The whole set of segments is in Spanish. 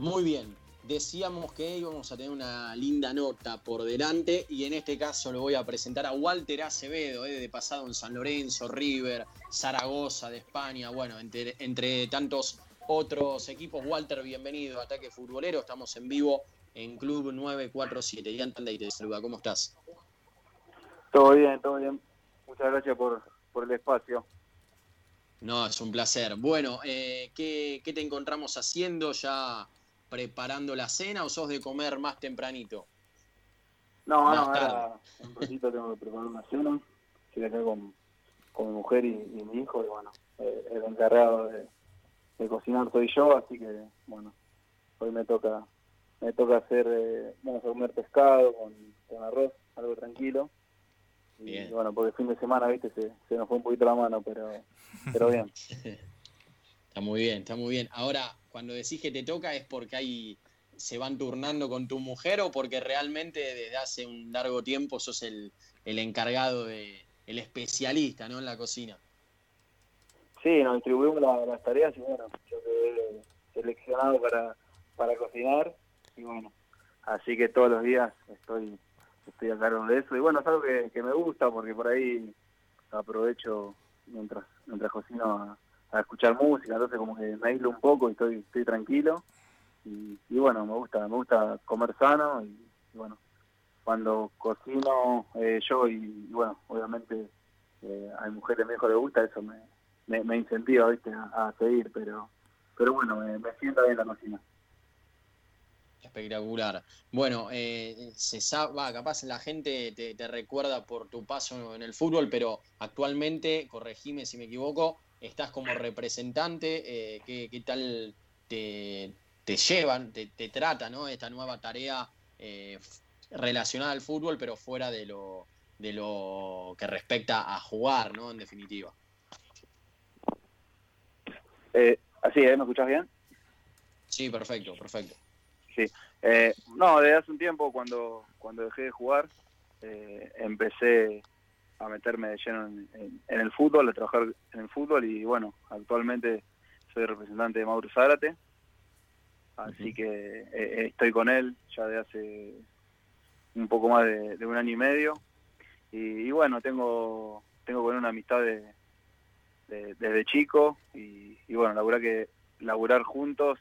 Muy bien, decíamos que íbamos a tener una linda nota por delante y en este caso lo voy a presentar a Walter Acevedo, eh, de pasado en San Lorenzo, River, Zaragoza de España, bueno, entre, entre tantos otros equipos. Walter, bienvenido a Ataque Futbolero, estamos en vivo en Club 947. Ian Tanday te saluda, ¿cómo estás? Todo bien, todo bien. Muchas gracias por, por el espacio. No, es un placer. Bueno, eh, ¿qué, ¿qué te encontramos haciendo ya preparando la cena o sos de comer más tempranito? No, no, ahora un ratito tengo que preparar una cena. Estoy acá con, con mi mujer y, mi hijo y bueno, eh, el encargado de, cocinar soy yo, así que bueno, hoy me toca me toca hacer, eh, vamos a comer pescado con, con arroz, algo tranquilo. Y, bueno, porque el fin de semana, viste, se, se nos fue un poquito la mano, pero, pero bien. está muy bien, está muy bien. Ahora, cuando decís que te toca es porque hay se van turnando con tu mujer o porque realmente desde hace un largo tiempo sos el, el encargado de el especialista ¿no? en la cocina. Sí, nos distribuimos las tareas y bueno, yo quedé seleccionado para, para cocinar y bueno, así que todos los días estoy estoy a cargo de eso y bueno, es algo que, que me gusta porque por ahí aprovecho mientras mientras cocino a, a escuchar música, entonces como que me aíslo un poco y estoy, estoy tranquilo. Y, bueno, me gusta, me gusta comer sano y, bueno, cuando cocino eh, yo y, bueno, obviamente eh, hay mujeres que mejor le gusta, eso me, me, incentiva ¿viste? A, seguir, pero pero bueno, me, me sienta bien la cocina. Espectacular. Bueno, eh, se sabe, va, capaz la gente te, te, recuerda por tu paso en el fútbol, pero actualmente, corregime si me equivoco, estás como representante, eh, ¿qué, tal te, llevan, te, trata ¿no? esta nueva tarea eh, relacionada al fútbol, pero fuera de lo, de lo que respecta a jugar, ¿no? En definitiva. Eh, así. ¿me escuchas bien? Sí, perfecto, perfecto. Sí, eh, no, desde hace un tiempo cuando, cuando dejé de jugar, empecé a meterme de lleno en, el fútbol, a trabajar en el fútbol y bueno, actualmente soy representante de Mauro Zárate, así que eh, eh, estoy con él ya de hace un poco más de, un año y medio y, bueno, tengo tengo con una amistad de, desde chico y, bueno, la verdad que laburar juntos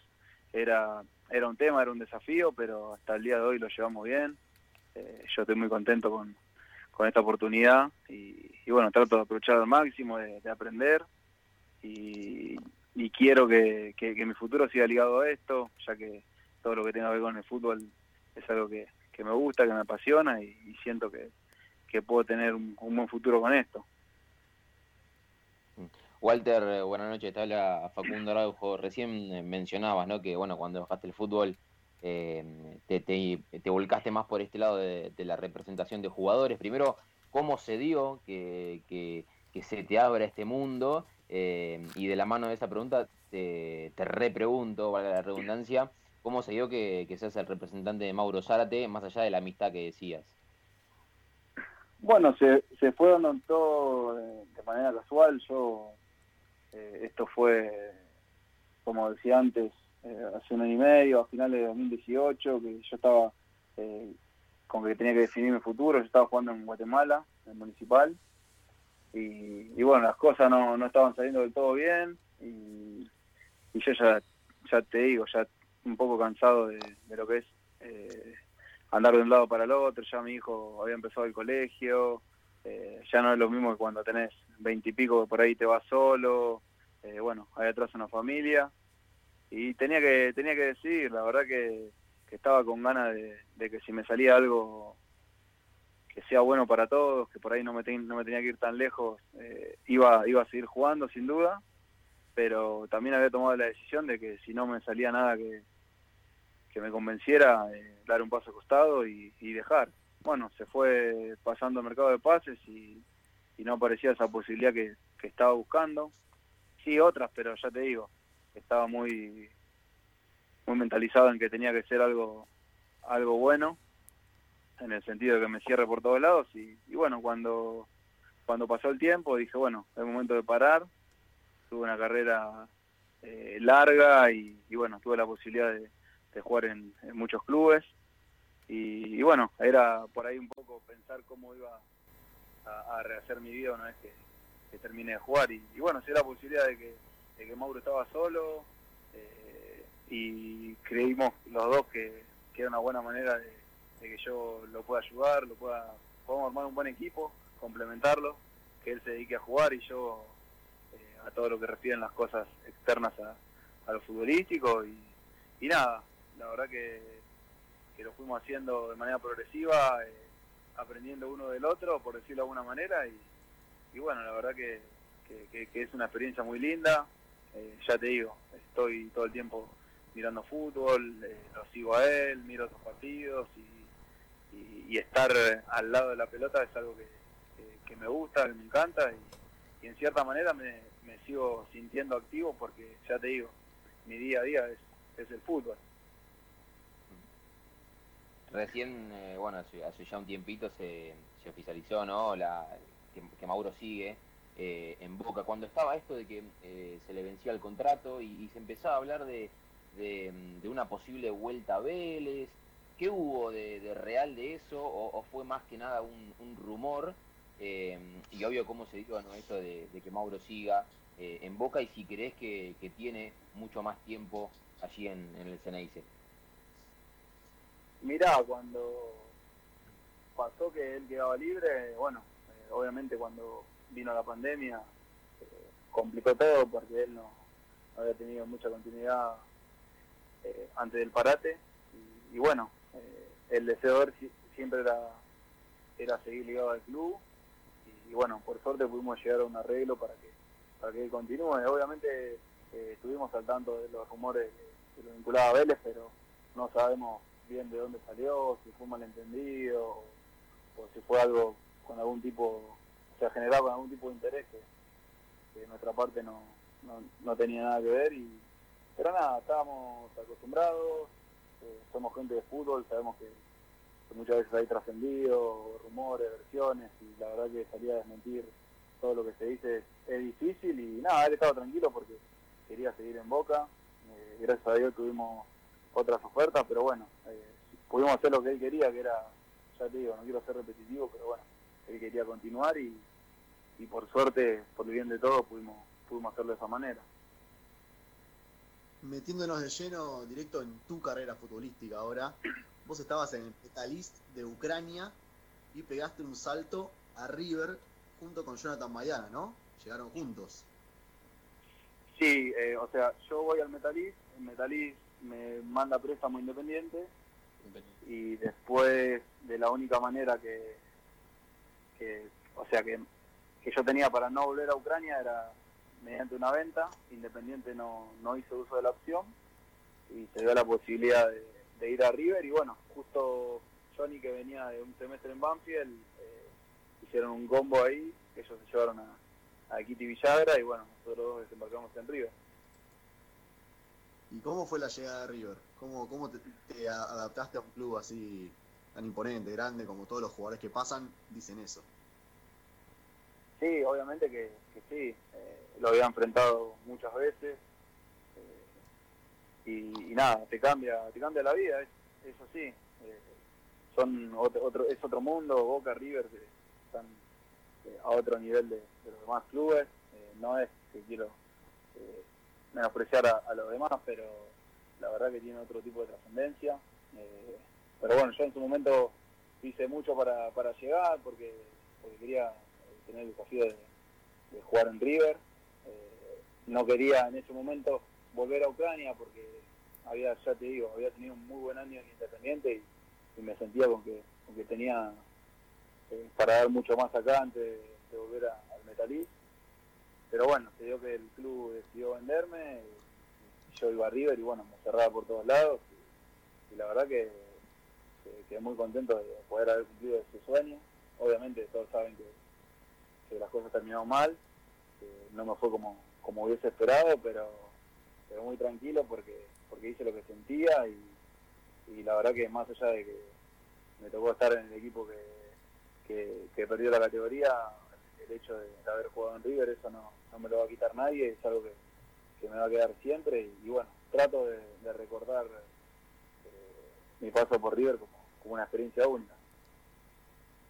era era un tema, era un desafío, pero hasta el día de hoy lo llevamos bien. Eh, yo estoy muy contento con, con esta oportunidad y, bueno, trato de aprovechar al máximo, de, aprender y, quiero que, mi futuro siga ligado a esto, ya que todo lo que tenga que ver con el fútbol es algo que, me gusta, que me apasiona y, siento que, puedo tener un, buen futuro con esto. Walter, eh, buenas noches, te habla Facundo Araujo. Recién eh, mencionabas ¿no? que bueno, cuando dejaste el fútbol eh, te, te, volcaste más por este lado de, la representación de jugadores. Primero, ¿cómo se dio que, que, se te abra este mundo? Eh, y de la mano de esa pregunta te, te repregunto, valga la redundancia, ¿cómo se dio que, seas el representante de Mauro Zárate, más allá de la amistad que decías? Bueno, se, se fue dando todo de manera casual. Yo, eh, esto fue, como decía antes, eh, hace un año y medio, a finales de 2018, que yo estaba eh, con que tenía que definir mi futuro, yo estaba jugando en Guatemala, en el municipal, y, bueno, las cosas no, no, estaban saliendo del todo bien, y, yo ya, ya te digo, ya un poco cansado de, lo que es eh, andar de un lado para el otro, ya mi hijo había empezado el colegio, ya no es lo mismo que cuando tenés veintipico por ahí te vas solo, bueno, hay atrás una familia, y tenía que tenía que decir la verdad que, estaba con ganas de, que si me salía algo que sea bueno para todos que por ahí no me, no me tenía que ir tan lejos eh, iba iba a seguir jugando sin duda. Pero también había tomado la decisión de que si no me salía nada que, que me convenciera eh, dar un paso costado y, dejar. Bueno se fue pasando el mercado de pases y, y no aparecía esa posibilidad que, que estaba buscando. Sí otras pero ya te digo estaba muy muy mentalizado en que tenía que ser algo algo bueno en el sentido de que me cierre por todos lados y, bueno cuando cuando pasó el tiempo dije bueno es momento de parar tuve una carrera eh, larga y, bueno tuve la posibilidad de, jugar en, muchos clubes. Y, bueno, era por ahí un poco pensar cómo iba a, rehacer mi vida una vez que, terminé de jugar. Y, bueno, si la posibilidad de que, que Mauro estaba solo eh, y creímos los dos que, era una buena manera de, que yo lo pueda ayudar, lo pueda, podamos armar un buen equipo, complementarlo, que él se dedique a jugar y yo eh, a todo lo que refieren las cosas externas a, a lo futbolístico y, nada, la verdad que, lo fuimos haciendo de manera progresiva, eh, aprendiendo uno del otro, por decirlo de alguna manera, y, bueno, la verdad que, es una experiencia muy linda, eh, ya te digo, estoy todo el tiempo mirando fútbol, eh, lo sigo a él, miro otros partidos y, estar al lado de la pelota es algo que, me gusta, que me encanta y, en cierta manera me, sigo sintiendo activo porque ya te digo, mi día a día es el fútbol. Recién, eh, bueno, hace, ya un tiempito se, oficializó, ¿no? La, que, Mauro sigue eh, en Boca. Cuando estaba esto de que eh, se le vencía el contrato y, se empezaba a hablar de, una posible vuelta a Vélez, ¿qué hubo de, real de eso? O, fue más que nada un, rumor? y obvio cómo se dio, ¿no? Esto de, que Mauro siga en Boca y si crees que, tiene mucho más tiempo allí en, el Ceneice. Mirá, cuando pasó que él quedaba libre, bueno, eh, obviamente cuando vino la pandemia eh, complicó todo porque él no, había tenido mucha continuidad eh, antes del parate y, bueno, el deseo de siempre era, era seguir ligado al club y, bueno, por suerte pudimos llegar a un arreglo para que, para que él continúe. Obviamente estuvimos al tanto de los rumores que lo vinculaba a Vélez, pero no sabemos bien de dónde salió, si fue malentendido o, si fue algo con algún tipo, se ha generado con algún tipo de interés que, de nuestra parte no, no, tenía nada que ver. y Pero nada, estábamos acostumbrados, eh, somos gente de fútbol, sabemos que, muchas veces hay trascendido, rumores, versiones y la verdad que salía a desmentir todo lo que se dice es, difícil y nada, él estaba tranquilo porque quería seguir en Boca. Eh, gracias a Dios tuvimos otras ofertas, pero bueno, eh, pudimos hacer lo que él quería, que era, ya te digo, no quiero ser repetitivo, pero bueno, él quería continuar y, y por suerte, por el bien de todos, pudimos, pudimos hacerlo de esa manera. Metiéndonos de lleno directo en tu carrera futbolística ahora, vos estabas en el Metalist de Ucrania y pegaste un salto a River junto con Jonathan Mayana, ¿no? Llegaron juntos. Sí, eh, o sea, yo voy al Metalist, el Metalist me manda préstamo independiente y después de la única manera que, o sea que, que, yo tenía para no volver a Ucrania era mediante una venta, Independiente no, no hizo uso de la opción y se dio la posibilidad de, ir a River y bueno, justo Johnny que venía de un semestre en Banfield, eh, hicieron un combo ahí, ellos se llevaron a, a Kitty Villagra y bueno, nosotros dos desembarcamos en River. ¿Y cómo fue la llegada de River? ¿Cómo, cómo te, adaptaste a un club así tan imponente, grande, como todos los jugadores que pasan dicen eso? Sí, obviamente que, sí. Eh, lo había enfrentado muchas veces. Eh, y, nada, te cambia, te cambia la vida, es, eso sí. Eh, son otro, es otro mundo, Boca, River, que están a otro nivel de, de los demás clubes. no es que quiero menospreciar a, a los demás, pero la verdad que tiene otro tipo de trascendencia. Pero bueno, yo en su momento hice mucho para, para llegar porque, porque quería tener el desafío de, jugar en River. Eh, no quería en ese momento volver a Ucrania porque había, ya te digo, había tenido un muy buen año en Independiente y, me sentía con que, con que tenía para dar mucho más acá antes de, volver al Metalist pero bueno, se dio que el club decidió venderme, y yo iba a River y bueno, me cerraba por todos lados y, la verdad que, quedé muy contento de poder haber cumplido ese sueño. Obviamente todos saben que, las cosas terminaron mal, no me fue como, como hubiese esperado, pero, pero muy tranquilo porque, porque hice lo que sentía y, la verdad que más allá de que me tocó estar en el equipo que, que perdió la categoría, el hecho de, haber jugado en River, eso no, no, me lo va a quitar nadie, es algo que, me va a quedar siempre y, bueno, trato de, recordar mi paso por River como, como una experiencia única.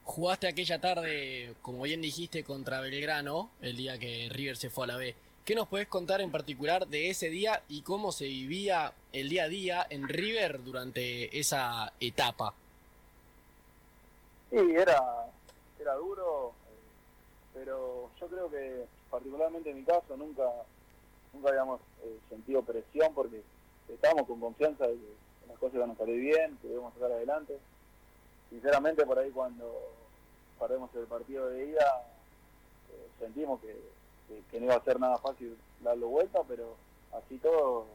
Jugaste aquella tarde, como bien dijiste, contra Belgrano, el día que River se fue a la B. ¿Qué nos puedes contar en particular de ese día y cómo se vivía el día a día en River durante esa etapa? Sí, era, era duro, eh, pero yo creo que particularmente en mi caso nunca, nunca habíamos eh, sentido presión porque estábamos con confianza de que las cosas iban a salir bien, que debemos sacar adelante. Sinceramente por ahí cuando perdemos el partido de ida eh, sentimos que, que, no iba a ser nada fácil darlo vuelta, pero así todo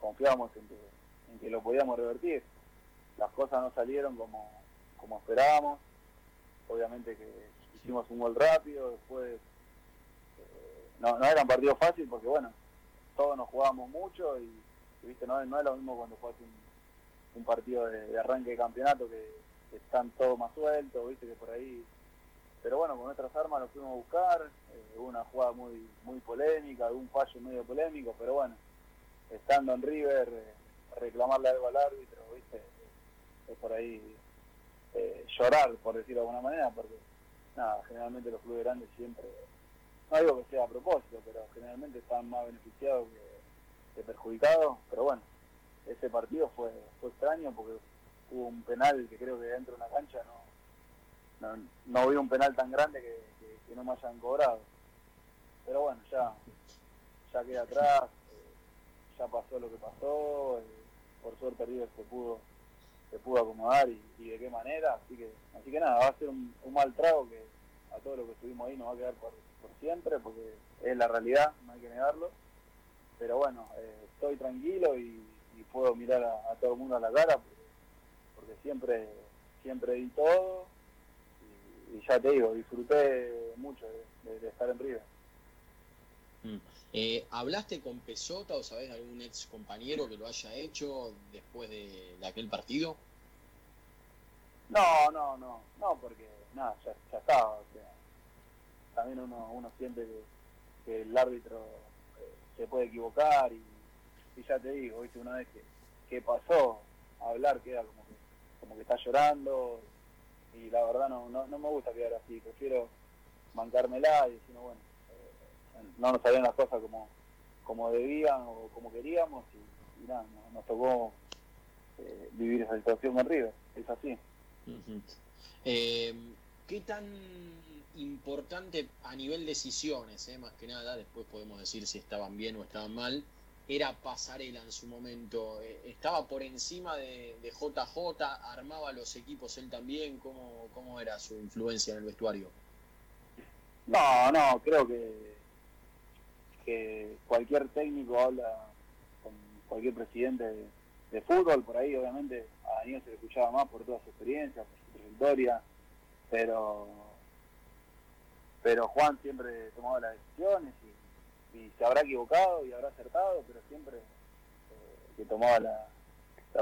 confiábamos en que, en que lo podíamos revertir. Las cosas no salieron como, como esperábamos. Obviamente que hicimos un gol rápido, después eh, no, no era un partido fácil porque bueno, todos nos jugábamos mucho y, viste no, no es lo mismo cuando juegas un, un partido de, arranque de campeonato que, están todos más sueltos, viste que por ahí pero bueno, con nuestras armas lo fuimos a buscar, eh, una jugada muy muy polémica, un fallo medio polémico, pero bueno, estando en River, eh, reclamarle algo al árbitro, viste, es por ahí eh, llorar, por decirlo de alguna manera, porque nada, generalmente los clubes grandes siempre, no digo que sea a propósito, pero generalmente están más beneficiados que, perjudicados, pero bueno, ese partido fue, fue extraño porque hubo un penal que creo que dentro de una cancha no, no, no vi un penal tan grande que, no me hayan cobrado. Pero bueno, ya, ya queda atrás, eh, ya pasó lo que pasó, eh, por suerte River se pudo se pudo acomodar y, de qué manera. Así que, así que nada, va a ser un, mal trago que a todo lo que estuvimos ahí nos va a quedar por, siempre, porque es la realidad, no hay que negarlo. Pero bueno, eh, estoy tranquilo y, puedo mirar a, todo el mundo a la cara, porque, siempre, siempre di todo y, ya te digo, disfruté mucho de, estar en River. Mm. Eh, ¿Hablaste con Pesota o sabés de algún ex compañero que lo haya hecho después de, aquel partido? No, no, no, no, porque nada, ya, ya estaba. O sea, también uno, uno siente que, el árbitro eh, se puede equivocar y, ya te digo, ¿viste? una vez que, que pasó, hablar queda como que, como que está llorando y la verdad no, no, me gusta quedar así, prefiero bancármela y decir, bueno, no nos salían las cosas como, como debían o como queríamos y, nada, nos, tocó eh, vivir esa situación en River, es así. Eh, ¿Qué tan importante a nivel decisiones, eh, más que nada, después podemos decir si estaban bien o estaban mal, era Pasarela en su momento? ¿Estaba por encima de, de, JJ? ¿Armaba los equipos él también? ¿Cómo, ¿Cómo era su influencia en el vestuario? No, no, creo que que cualquier técnico habla con cualquier presidente de, fútbol, por ahí obviamente a Daniel se le escuchaba más por toda su experiencia, por su trayectoria, pero pero Juan siempre tomaba las decisiones y, se habrá equivocado y habrá acertado, pero siempre eh, que tomaba la,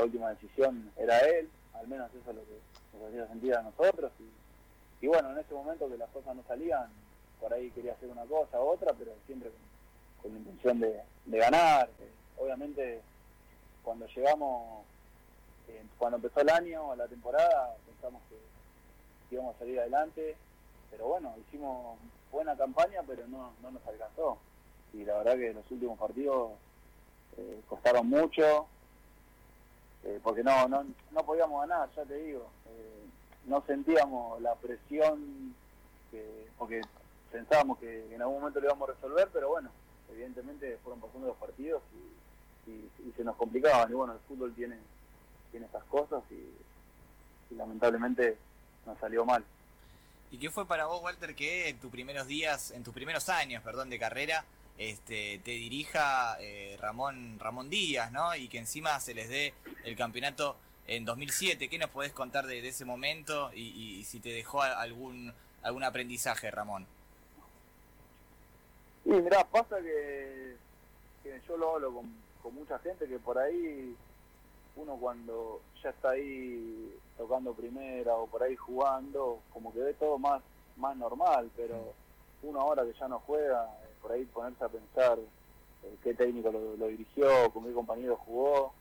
última decisión era él, al menos eso es lo que nos hacía sentir a nosotros y, y bueno, en ese momento que las cosas no salían, por ahí quería hacer una cosa u otra, pero siempre con la intención de, ganar. obviamente, cuando llegamos, eh, cuando empezó el año, la temporada, pensamos que, íbamos a salir adelante, pero bueno, hicimos buena campaña, pero no, no nos alcanzó. Y la verdad que los últimos partidos eh, costaron mucho, eh, porque no, no, no podíamos ganar, ya te digo. no sentíamos la presión, que, porque pensábamos que en algún momento lo íbamos a resolver, pero bueno, evidentemente fueron pasando los partidos y, se nos complicaban. Y bueno, el fútbol tiene, tiene estas cosas y, lamentablemente nos salió mal. ¿Y qué fue para vos, Walter, que en tus primeros días, en tus primeros años, perdón, de carrera, este, te dirija eh, Ramón, Ramón Díaz, ¿no? Y que encima se les dé el campeonato en 2007. ¿Qué nos podés contar de, ese momento y, y, si te dejó algún, algún aprendizaje, Ramón? Y mirá, pasa que, yo lo hablo con, mucha gente que por ahí uno cuando ya está ahí tocando primera o por ahí jugando, como que ve todo más, más normal, pero uno ahora que ya no juega, por ahí ponerse a pensar eh, qué técnico lo, dirigió, con qué compañero jugó,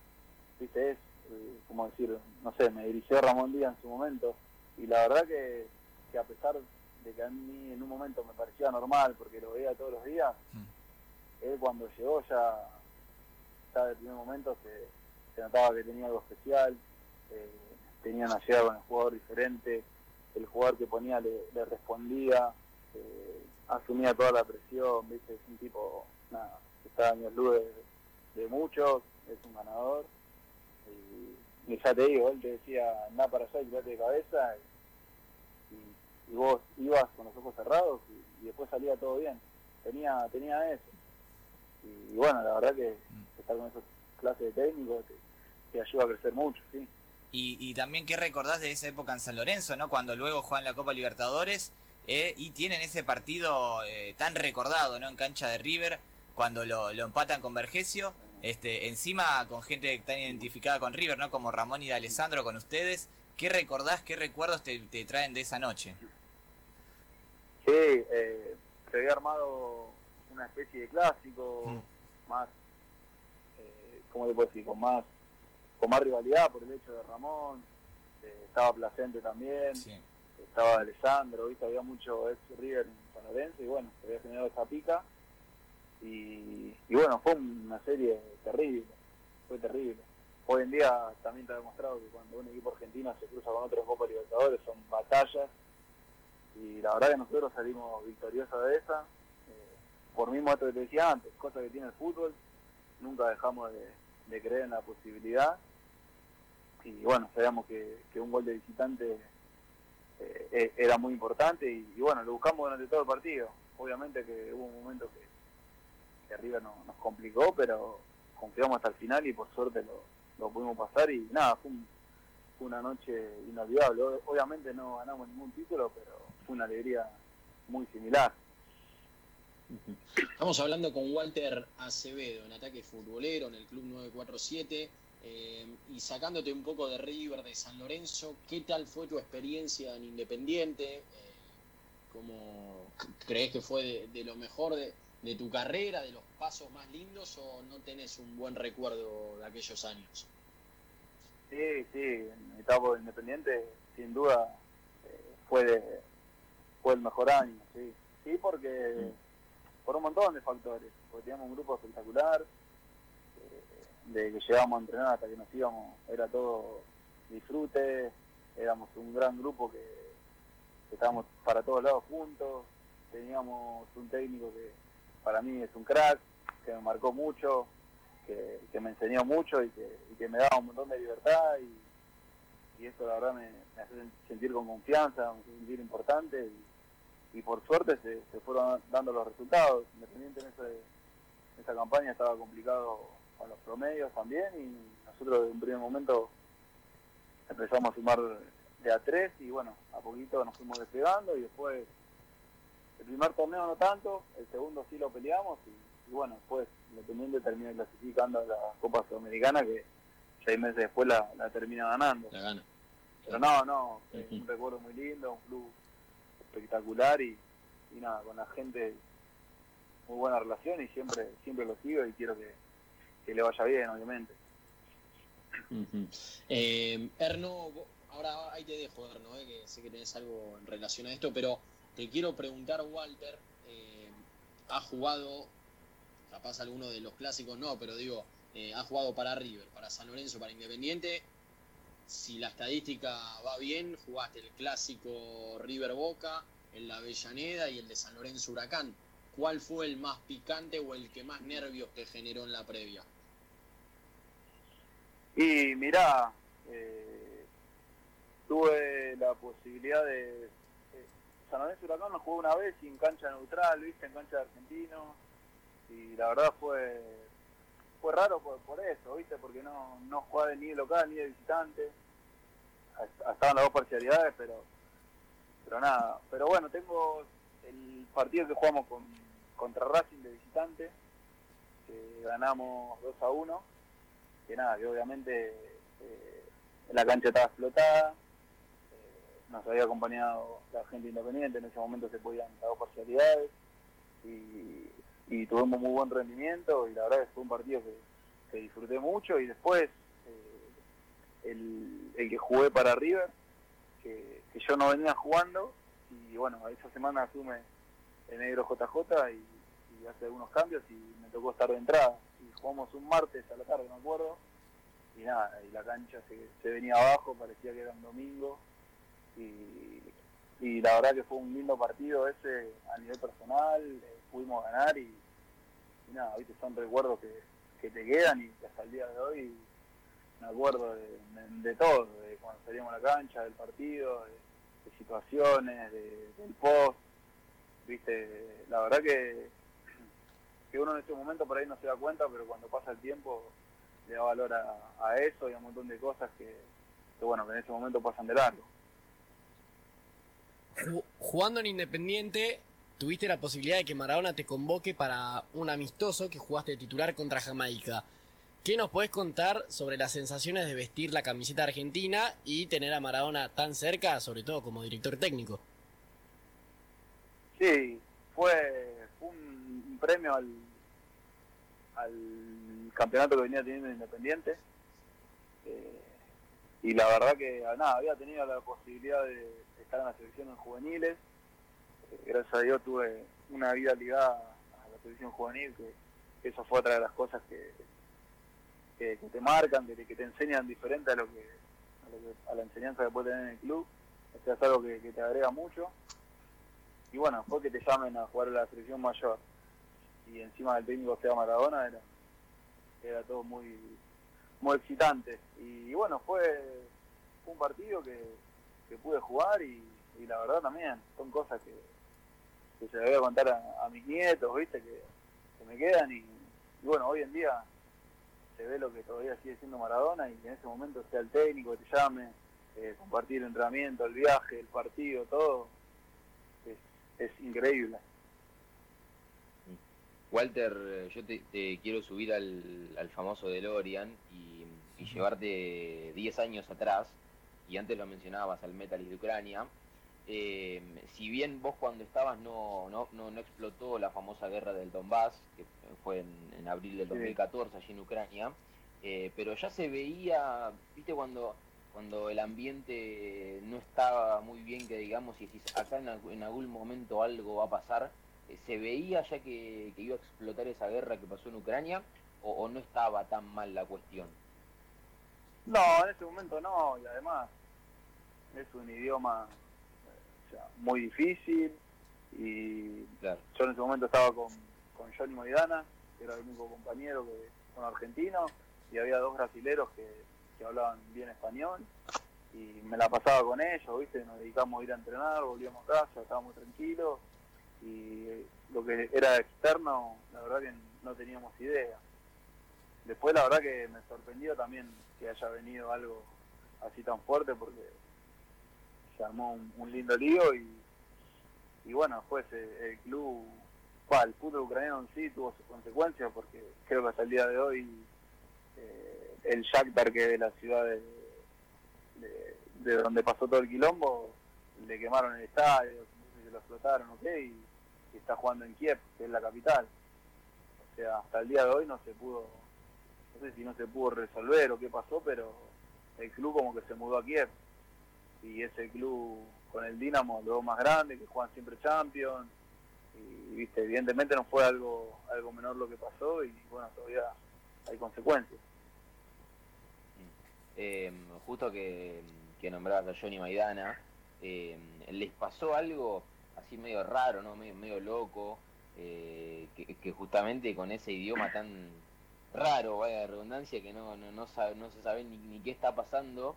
viste, es, eh, como decir, no sé, me dirigió Ramón Díaz en su momento y la verdad que, que a pesar de que a mí en un momento me parecía normal porque lo veía todos los días, Mm. él cuando llegó ya, ya de primer momento se, se notaba que tenía algo especial, eh, tenía una llegada con el jugador diferente, el jugador que ponía le, le respondía, eh, asumía toda la presión, ¿viste? es un tipo nada, que está años luz de, de muchos, es un ganador. Y, y ya te digo, él te decía, anda para allá y tirate de cabeza, y, y- y vos ibas con los ojos cerrados y, y después salía todo bien. Tenía, tenía eso. Y, bueno, la verdad que estar con esas clases de técnicos te, te ayuda a crecer mucho, sí. Y, y también, ¿qué recordás de esa época en San Lorenzo, no? Cuando luego juegan la Copa Libertadores eh, y tienen ese partido eh, tan recordado, ¿no? En cancha de River, cuando lo, lo empatan con Vergesio, este, encima con gente tan identificada con River, ¿no? Como Ramón y Alessandro con ustedes. ¿Qué recordás, qué recuerdos te, te traen de esa noche? Sí, eh, se había armado una especie de clásico, Mm. más, eh, ¿cómo te puedo decir? Con más, con más rivalidad por el hecho de Ramón, eh, estaba Placente también, Sí. Estaba Alessandro, ¿viste? había mucho ex River en San Lorenzo y bueno, se había generado esa pica y, bueno, fue una serie terrible, fue terrible. Hoy en día también te ha demostrado que cuando un equipo argentino se cruza con otro Copa Libertadores son batallas y la verdad que nosotros salimos victoriosos de esa. Eh, por mismo esto que te decía antes, cosa que tiene el fútbol, nunca dejamos de, de creer en la posibilidad y bueno, sabíamos que un gol de visitante eh, era muy importante y, bueno, lo buscamos durante todo el partido. Obviamente que hubo un momento que, que arriba no- nos complicó, pero confiamos hasta el final y por suerte lo, pudimos pasar y nada, fue, un- fue una noche inolvidable. Obviamente no ganamos ningún título, pero fue una alegría muy similar. Estamos hablando con Walter Acevedo en ataque futbolero en el Club 947 eh, y sacándote un poco de River, de San Lorenzo, ¿qué tal fue tu experiencia en Independiente? Eh, ¿Cómo crees que fue de, de lo mejor de, de tu carrera, de los pasos más lindos o no tenés un buen recuerdo de aquellos años? Sí, sí, en mi etapa de independiente, sin duda, eh, fue, de- fue el mejor año, sí. Sí, porque por un montón de factores, porque teníamos un grupo espectacular, de que llegábamos a entrenar hasta que nos íbamos, era todo disfrute, éramos un gran grupo que, estábamos para todos lados juntos, teníamos un técnico que para mí es un crack, que me marcó mucho, que, me enseñó mucho y que, me daba un montón de libertad y, eso la verdad me, me hace sentir con confianza, me hace sentir importante y, por suerte se, se fueron dando los resultados. Independiente en, ese- en esa campaña estaba complicado con los promedios también y nosotros en un primer momento empezamos a sumar de a tres y bueno, a poquito nos fuimos despegando y después el primer torneo no tanto, el segundo sí lo peleamos y, y bueno, después Independiente termina clasificando a la Copa Sudamericana que seis meses después la, la termina ganando. La gana. Pero no, no, es un recuerdo muy lindo, un club espectacular y, y nada, con la gente muy buena relación y siempre siempre lo sigo y quiero que, que le vaya bien, obviamente. Eh, Erno, ahora ahí te dejo, Erno, eh, que sé que tenés algo en relación a esto, pero te quiero preguntar, Walter, eh, ¿ha jugado, capaz alguno de los clásicos no, pero digo, eh, ha jugado para River, para San Lorenzo, para Independiente? Si la estadística va bien, jugaste el clásico River Boca, el de Avellaneda y el de San Lorenzo Huracán. ¿Cuál fue el más picante o el que más nervios te generó en la previa? Y mirá, eh, tuve la posibilidad de... eh, San Lorenzo Huracán lo jugué una vez y en cancha neutral, viste, en cancha de argentinos, y la verdad fue fue raro por, por eso, viste, porque no, no jugaba ni de local ni de visitante, estaban las dos parcialidades, pero pero nada, pero bueno, tengo el partido que jugamos con, contra Racing de visitante, que ganamos 2 a 1, que nada, que obviamente eh, la cancha estaba explotada, eh, nos había acompañado la gente independiente, en ese momento se podían las dos parcialidades y, tuvimos muy buen rendimiento y la verdad que fue un partido que, disfruté mucho y después eh, el, el que jugué para River, que yo no venía jugando y bueno, esa semana asume el negro JJ y, hace algunos cambios y me tocó estar de entrada. Y jugamos un martes a la tarde, me acuerdo, y nada, y la cancha se, venía abajo, parecía que era un domingo y, la verdad que fue un lindo partido ese a nivel personal, eh, pudimos ganar y, nada, viste, son recuerdos que, que te quedan y hasta el día de hoy me acuerdo de todo, de cuando salíamos a la cancha, del partido, de, de situaciones, de- del post, viste, la verdad que, que uno en ese momento por ahí no se da cuenta, pero cuando pasa el tiempo le da valor a, eso y a un montón de cosas que, bueno, que en ese momento pasan de largo. Ju- Jugando en Independiente, tuviste la posibilidad de que Maradona te convoque para un amistoso que jugaste titular contra Jamaica. ¿Qué nos podés contar sobre las sensaciones de vestir la camiseta argentina y tener a Maradona tan cerca, sobre todo como director técnico? Sí, fue, un, premio al, al campeonato que venía teniendo Independiente. Eh, y la verdad que ah, nada, había tenido la posibilidad de estar en la selección en juveniles. Eh, gracias a Dios tuve una vida ligada a la selección juvenil, que eso fue otra de las cosas que, que, te marcan, que te, que te enseñan diferente a lo que, a, lo que- a la enseñanza que puedes tener en el club. O sea, es algo que, te agrega mucho y bueno, después que te llamen a jugar a la selección mayor y encima del técnico sea Maradona, era, era todo muy muy excitante. Y, bueno, fue, un partido que, que pude jugar y, la verdad también son cosas que, que se le voy a contar a, mis nietos, viste, que, me quedan y bueno, hoy en día se ve lo que todavía sigue siendo Maradona y que en ese momento sea el técnico que te llame, eh, compartir el entrenamiento, el viaje, el partido, todo, es, es increíble. Walter, eh, yo te, te quiero subir al, al famoso DeLorean y, y llevarte 10 años atrás, y antes lo mencionabas al Metalist de Ucrania. Eh, si bien vos cuando estabas no, no, no, no explotó la famosa guerra del Donbass, que fue en, en abril del Sí. 2014 allí en Ucrania, eh, pero ya se veía, viste, cuando, cuando el ambiente no estaba muy bien, que digamos, y decís, acá en, alg- en algún momento algo va a pasar, eh, ¿se veía ya que, que iba a explotar esa guerra que pasó en Ucrania o, o no estaba tan mal la cuestión? No, en ese momento no, y además es un idioma muy difícil y Claro. yo en ese momento estaba con, con Johnny Moidana, que era el único compañero que un argentino, y había dos brasileros que, que hablaban bien español, y me la pasaba con ellos, ¿viste? Nos dedicamos a ir a entrenar, volvíamos a casa, estábamos tranquilos, y lo que era externo, la verdad que no teníamos idea. Después la verdad que me sorprendió también que haya venido algo así tan fuerte porque se armó un, lindo lío y, y bueno, después eh, el club, el fútbol ucraniano en sí tuvo sus consecuencias porque creo que hasta el día de hoy eh, el Shakhtar que es de la ciudad de, de, de donde pasó todo el quilombo, le quemaron el estadio, se lo explotaron, ok, y, y está jugando en Kiev, que es la capital. O sea, hasta el día de hoy no se pudo, no sé si no se pudo resolver o qué pasó, pero el club como que se mudó a Kiev. Y ese club con el Dinamo, dos más grandes, que juegan siempre Champions. Y viste, evidentemente no fue algo, algo menor lo que pasó y bueno, todavía hay consecuencias. Eh, justo que, que nombrabas a Johnny Maidana, eh, ¿les pasó algo así medio raro, no medio, medio loco? eh, que, justamente con ese idioma tan raro, vaya redundancia, que no, no, no, no se sabe ni qué está pasando,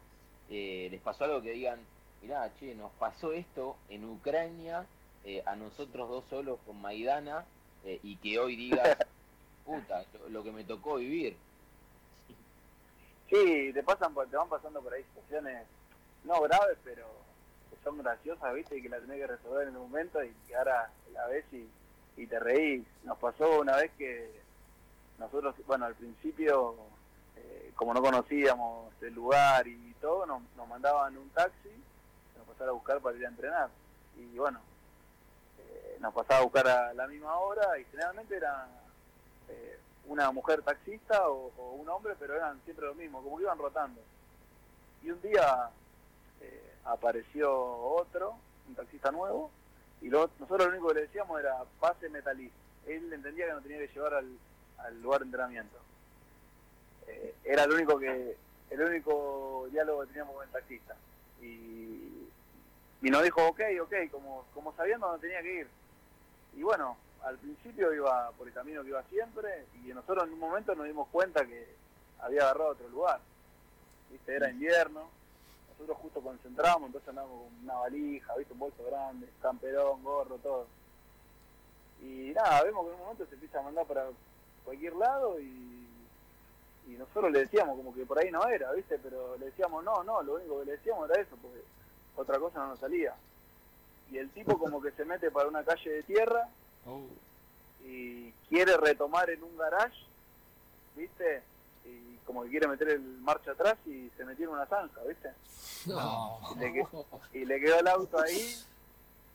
eh, ¿les pasó algo que digan, mirá, che, nos pasó esto en Ucrania, eh, a nosotros dos solos con Maidana, eh, y que hoy digas, puta, lo, lo que me tocó vivir? Sí, te pasan por- te van pasando por ahí situaciones no graves, pero que son graciosas, ¿viste? Y que la tenés que resolver en el momento y que ahora la ves y, y te reís. Nos pasó una vez que nosotros, bueno, al principio, eh, como no conocíamos el lugar y todo, nos, nos mandaban un taxi, nos pasara a buscar para ir a entrenar. Y bueno, eh, nos pasaba a buscar a la misma hora y generalmente era eh, una mujer taxista o, un hombre, pero eran siempre lo mismo, como que iban rotando. y un día apareció otro, un taxista nuevo, y lo- nosotros lo único que le decíamos era pase metalista. Él entendía que nos tenía que llevar al, al lugar de entrenamiento. Eh, era el único que el único diálogo que teníamos con el taxista. Y, y nos dijo, ok, ok, como, como sabiendo dónde tenía que ir. Y bueno, al principio iba por el camino que iba siempre y nosotros en un momento nos dimos cuenta que había agarrado otro lugar. ¿Viste? Era invierno, nosotros justo concentramos, entonces andábamos con una valija, ¿viste? un bolso grande, camperón, gorro, todo. Y nada, vemos que en un momento se empieza a mandar para cualquier lado y, y nosotros le decíamos como que por ahí no era, ¿viste? Pero le decíamos no, no, lo único que le decíamos era eso, porque otra cosa no nos salía. Y el tipo como que se mete para una calle de tierra Oh. y quiere retomar en un garage, ¿viste? Y como que quiere meter el marcha atrás y se metió en una zanja, ¿viste? No. Y le, que- y le quedó el auto ahí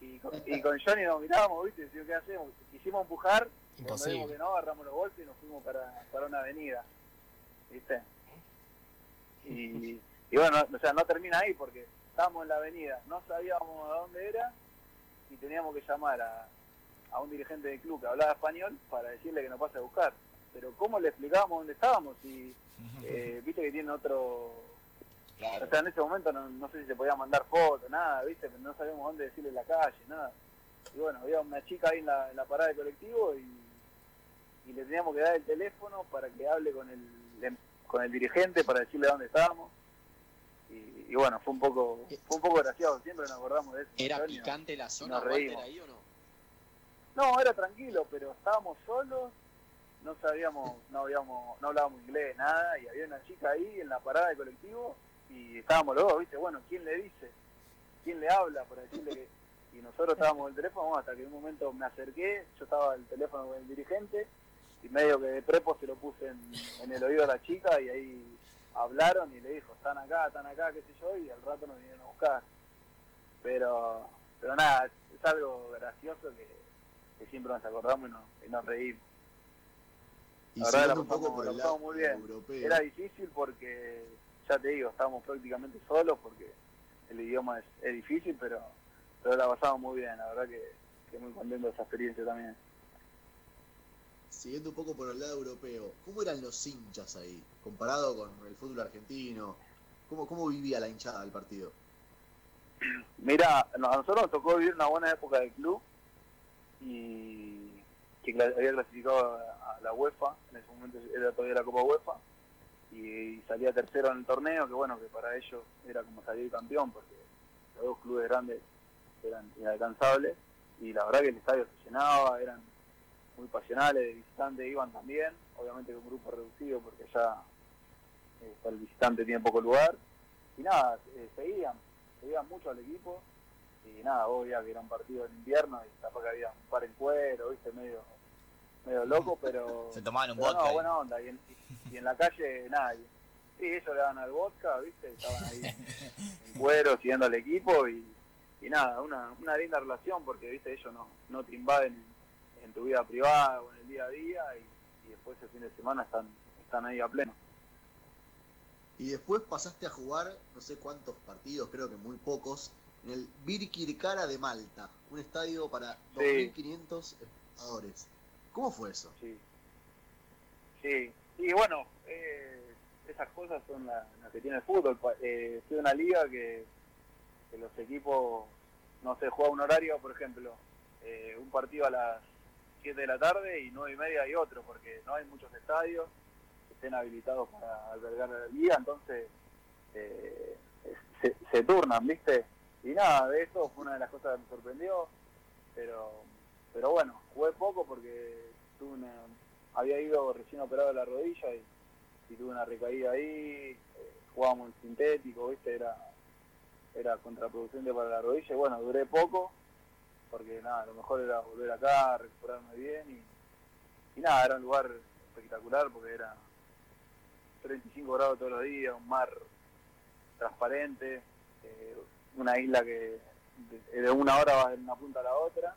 y con, y con Johnny nos mirábamos, ¿viste? Decimos, ¿qué hacemos? Quisimos empujar, cuando vimos que no, agarramos los golpes y nos fuimos para, para una avenida, ¿viste? Y, y bueno, o sea, no termina ahí porque estábamos en la avenida, no sabíamos a dónde era y teníamos que llamar a, a un dirigente del club que hablaba español para decirle que nos pase a buscar. Pero ¿cómo le explicábamos dónde estábamos? Si, eh, viste que tiene otro... O sea, en ese momento no, no sé si se podía mandar fotos, nada, viste, pero no sabíamos dónde decirle la calle, nada. Y bueno, había una chica ahí en la, en la parada de colectivo y, y le teníamos que dar el teléfono para que hable con el, con el dirigente para decirle dónde estábamos. Y, y bueno, fue un poco fue un poco gracioso, siempre nos acordamos de eso. ¿Era picante la zona, reímos. ahí o no? No, era tranquilo, pero estábamos solos, no sabíamos, no habíamos, no hablábamos inglés, nada, y había una chica ahí en la parada de colectivo y estábamos los dos, viste, bueno, ¿quién le dice? ¿Quién le habla para decirle que? Y nosotros estábamos en el teléfono, hasta que en un momento me acerqué, yo estaba el teléfono con el dirigente y medio que de prepo se lo puse en, en el oído a la chica y ahí hablaron y le dijo, están acá, están acá, qué sé yo, y al rato nos vinieron a buscar. Pero, pero nada, es algo gracioso que, que siempre nos acordamos y nos, y nos reímos. Y La verdad, la pasamos- por la pasamos muy bien. europeo. Era difícil porque, ya te digo, estábamos prácticamente solos porque el idioma es, es difícil, pero, pero la pasamos muy bien, la verdad que, que muy contento de esa experiencia también. Siguiendo un poco por el lado europeo, ¿cómo eran los hinchas ahí? Comparado con el fútbol argentino, ¿cómo, cómo vivía la hinchada del partido? Mira, a nosotros nos tocó vivir una buena época del club y que había clasificado a la UEFA, en ese momento era todavía la Copa UEFA, y, salía tercero en el torneo, que bueno, que para ellos era como salir campeón, porque los dos clubes grandes eran inalcanzables, y la verdad que el estadio se llenaba, eran muy pasionales, de visitantes iban también, obviamente con un grupo reducido, porque ya eh, el visitante tiene poco lugar, y nada, eh, seguían, seguían mucho al equipo y nada, obvio que era un partido en invierno y que había un par en cuero, viste, medio, medio loco, pero, Se tomaban un pero vodka. no, buena onda, y en, y en la calle nadie. Sí, ellos le daban al vodka, viste, estaban ahí en cuero siguiendo al equipo y, y nada, una, una linda relación porque, viste, ellos no, no te invaden en, tu vida privada o en el día a día y, y después el fin de semana están, están ahí a pleno. Y después pasaste a jugar no sé cuántos partidos, creo que muy pocos, en el Birkirkara de Malta, un estadio para Sí. 2.500 espectadores. ¿Cómo fue eso? Sí, sí, y bueno, eh, esas cosas son la- las que tiene el fútbol. Eh, en una liga que, que los equipos, no sé, juega un horario, por ejemplo, eh, un partido a las 7 de la tarde y 9 y media hay otro, porque no hay muchos estadios que estén habilitados para albergar la liga, entonces eh, se, turnan, ¿viste? Y nada, de eso fue una de las cosas que me sorprendió, pero pero bueno, jugué poco porque tuve una, había ido recién operado de la rodilla y, y tuve una recaída ahí, eh, jugábamos en sintético, ¿viste? Era, era contraproducente para la rodilla y bueno, duré poco porque nada, lo mejor era volver acá, recuperarme bien y, nada, era un lugar espectacular porque era 35 grados todos los días, un mar transparente, eh, una isla que de, de una hora va de una punta a la otra,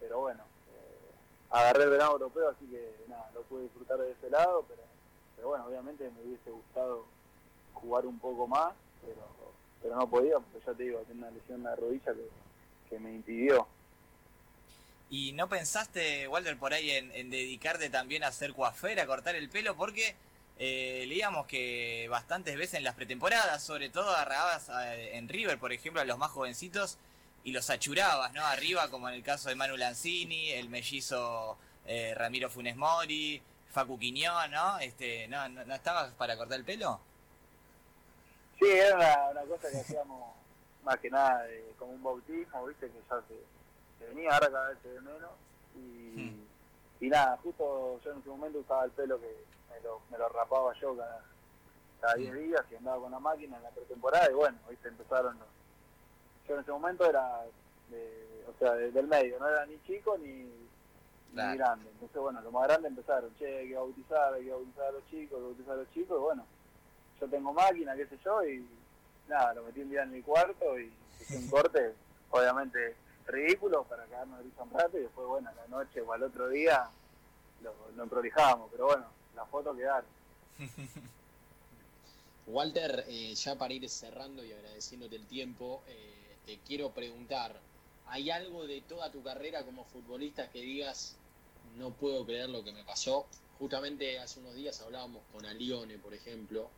pero bueno, eh, agarré el verano europeo, así que nada, lo pude disfrutar de ese lado, pero, pero bueno, obviamente me hubiese gustado jugar un poco más pero, pero no podía, porque ya te digo, tenía una lesión en la rodilla que, que me impidió. ¿Y no pensaste, Walter, por ahí en, en dedicarte también a hacer coafer, a cortar el pelo? Porque eh, leíamos que bastantes veces en las pretemporadas, sobre todo agarrabas a- en River, por ejemplo, a los más jovencitos y los achurabas, ¿no? Arriba, como en el caso de Manu Lanzini, el mellizo eh, Ramiro Funes Mori, Facu Quiñón, ¿no? Este, ¿no, no, no estabas para cortar el pelo? Sí, era una, una cosa que hacíamos más que nada de- como un bautismo, viste, que ya se, se venía, ahora cada vez se ve menos. Y, y nada, justo yo en ese momento usaba el pelo que me lo, me lo rapaba yo cada, cada 10 días y andaba con la máquina en la pretemporada y bueno, viste, empezaron los... Yo en ese momento era, de- o sea, de- del medio, no era ni chico ni, ni Claro. grande. Entonces bueno, los más grandes empezaron, che, hay que bautizar, hay que bautizar a los chicos, hay que bautizar a los chicos y bueno, yo tengo máquina, qué sé yo, y nada, lo metí un día en mi cuarto y hice un corte, obviamente ridículo, para quedarnos de risa un rato y después, bueno, a la noche o al otro día lo, lo pero bueno, las fotos quedaron. Walter, eh, ya para ir cerrando y agradeciéndote el tiempo, eh, te quiero preguntar, ¿hay algo de toda tu carrera como futbolista que digas, no puedo creer lo que me pasó? Justamente hace unos días hablábamos con Alione, por ejemplo,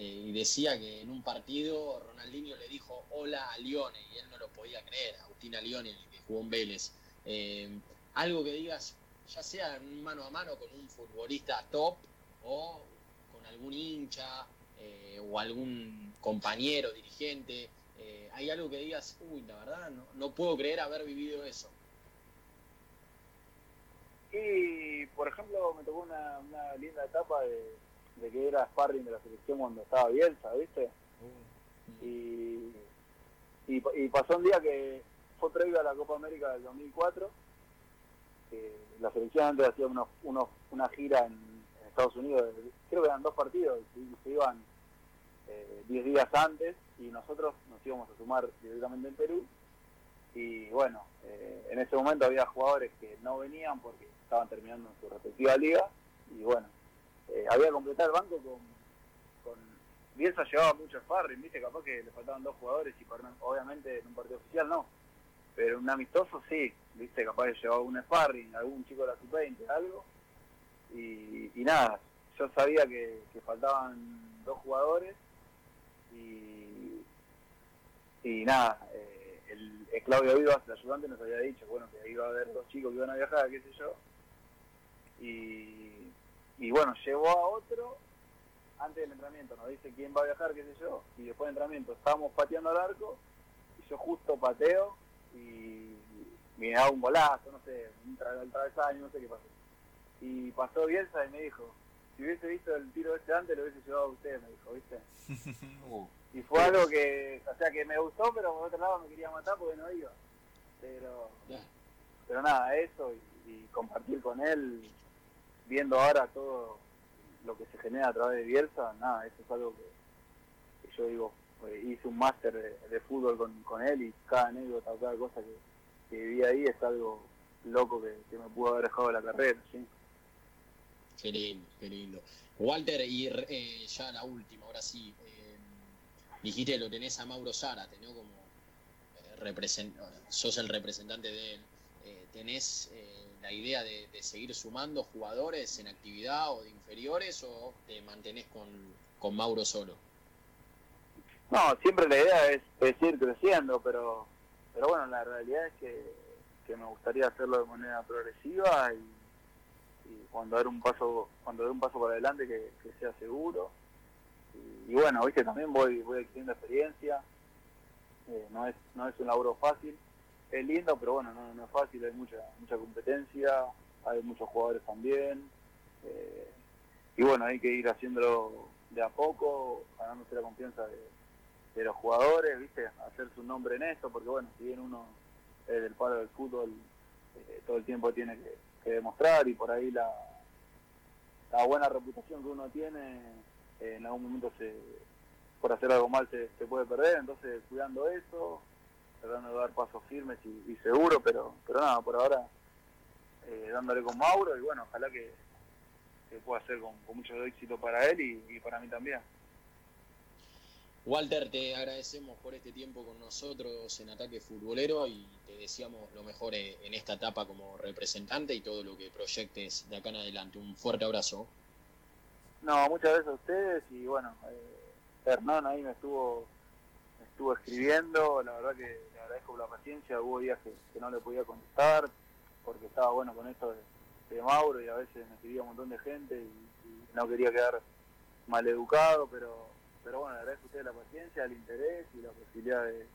eh, y decía que en un partido Ronaldinho le dijo hola a Lione y él no lo podía creer, Agustín Alione, el que jugó en Vélez. Eh, algo que digas, ya sea un mano a mano con un futbolista top o con algún hincha eh, o algún compañero, dirigente, hay algo que digas, uy, la verdad, no, puedo creer haber vivido eso. Y, por ejemplo, me tocó una linda etapa de, de que era sparring de la selección cuando estaba Bielsa, ¿viste? Y, y, y pasó un día que fue previo a la Copa América del 2004, que la selección antes hacía unos, unos, una gira en, en Estados Unidos, creo que eran dos partidos, y se iban eh, 10 días antes y nosotros nos íbamos a sumar directamente en Perú. Y bueno, eh, en ese momento había jugadores que no venían porque estaban terminando en su respectiva liga y bueno, eh, había que completar el banco con, con Bielsa llevaba mucho sparring, viste, capaz que le faltaban dos jugadores y obviamente en un partido oficial no, pero un amistoso sí, viste, capaz que llevaba un sparring, algún chico de la sub-20, algo, y, nada, yo sabía que, que faltaban dos jugadores y, y nada, eh, el, el Claudio Vivas, el ayudante, nos había dicho, bueno, que iba a haber dos chicos que iban a viajar, qué sé yo, y, y bueno, llevó a otro antes del entrenamiento, nos dice quién va a viajar, qué sé yo, y después del entrenamiento estábamos pateando al arco, y yo justo pateo, y me da un golazo, no sé, un tra- el travesaño, no sé qué pasó. Y pasó Bielsa y me dijo, si hubiese visto el tiro este antes, lo hubiese llevado a usted, me dijo, ¿viste? Uh, Y fue algo que, o sea, que me gustó, pero por otro lado me quería matar porque no iba. Pero, pero nada, eso y, y compartir con él, viendo ahora todo lo que se genera a través de Bielsa, nada, eso es algo que, yo digo, eh, hice un máster de, fútbol con, con él y cada anécdota, cada cosa que, que viví ahí es algo loco que, me pudo haber dejado la carrera, ¿sí? Qué lindo, qué lindo. Walter, y eh, ya la última, ahora sí. eh, dijiste lo tenés a Mauro Zárate, ¿no? Como eh, represent- sos el representante de él. Eh, ¿Tenés eh, la idea de, seguir sumando jugadores en actividad o de inferiores o te mantenés con, con Mauro solo? No, siempre la idea es, es ir creciendo, pero pero bueno, la realidad es que, que me gustaría hacerlo de manera progresiva y, cuando dar un paso cuando dar un paso para adelante que, sea seguro. Y, y bueno, viste, también voy voy adquiriendo experiencia. Eh, no es no es un laburo fácil. Es lindo, pero bueno, no, no es fácil, hay mucha mucha competencia, hay muchos jugadores también. eh, y bueno, hay que ir haciéndolo de a poco, ganándose la confianza de, los jugadores, ¿viste? Hacerse un nombre en esto, porque bueno, si bien uno es del palo del fútbol, eh, todo el tiempo tiene que, demostrar y por ahí la, la buena reputación que uno tiene, en algún momento se por hacer algo mal se, se puede perder, entonces cuidando eso, tratando de dar pasos firmes y, y seguros, pero, pero nada, por ahora eh, dándole con Mauro y bueno, ojalá que, que pueda ser con, con mucho éxito para él y, y para mí también. Walter, te agradecemos por este tiempo con nosotros en Ataque Futbolero y te deseamos lo mejor en esta etapa como representante y todo lo que proyectes de acá en adelante. Un fuerte abrazo. No, muchas gracias a ustedes y bueno, eh, Hernán ahí me estuvo, me estuvo escribiendo, la verdad que agradezco por la paciencia, hubo días que, que no le podía contestar porque estaba bueno con esto de, de Mauro y a veces me escribía un montón de gente y, y no quería quedar maleducado, pero pero bueno, le agradezco a ustedes la paciencia, el interés y la posibilidad de,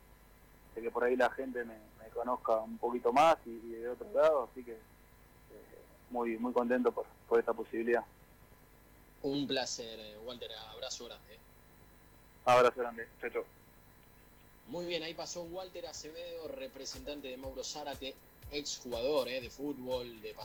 de que por ahí la gente me, me conozca un poquito más y, y de otro lado, así que eh, muy muy contento por, por esta posibilidad. Un placer, eh, Walter. Abrazo grande. Abrazo grande. Chao, chao. Muy bien, ahí pasó Walter Acevedo, representante de Mauro Zárate, ex jugador eh, de fútbol, de pasado.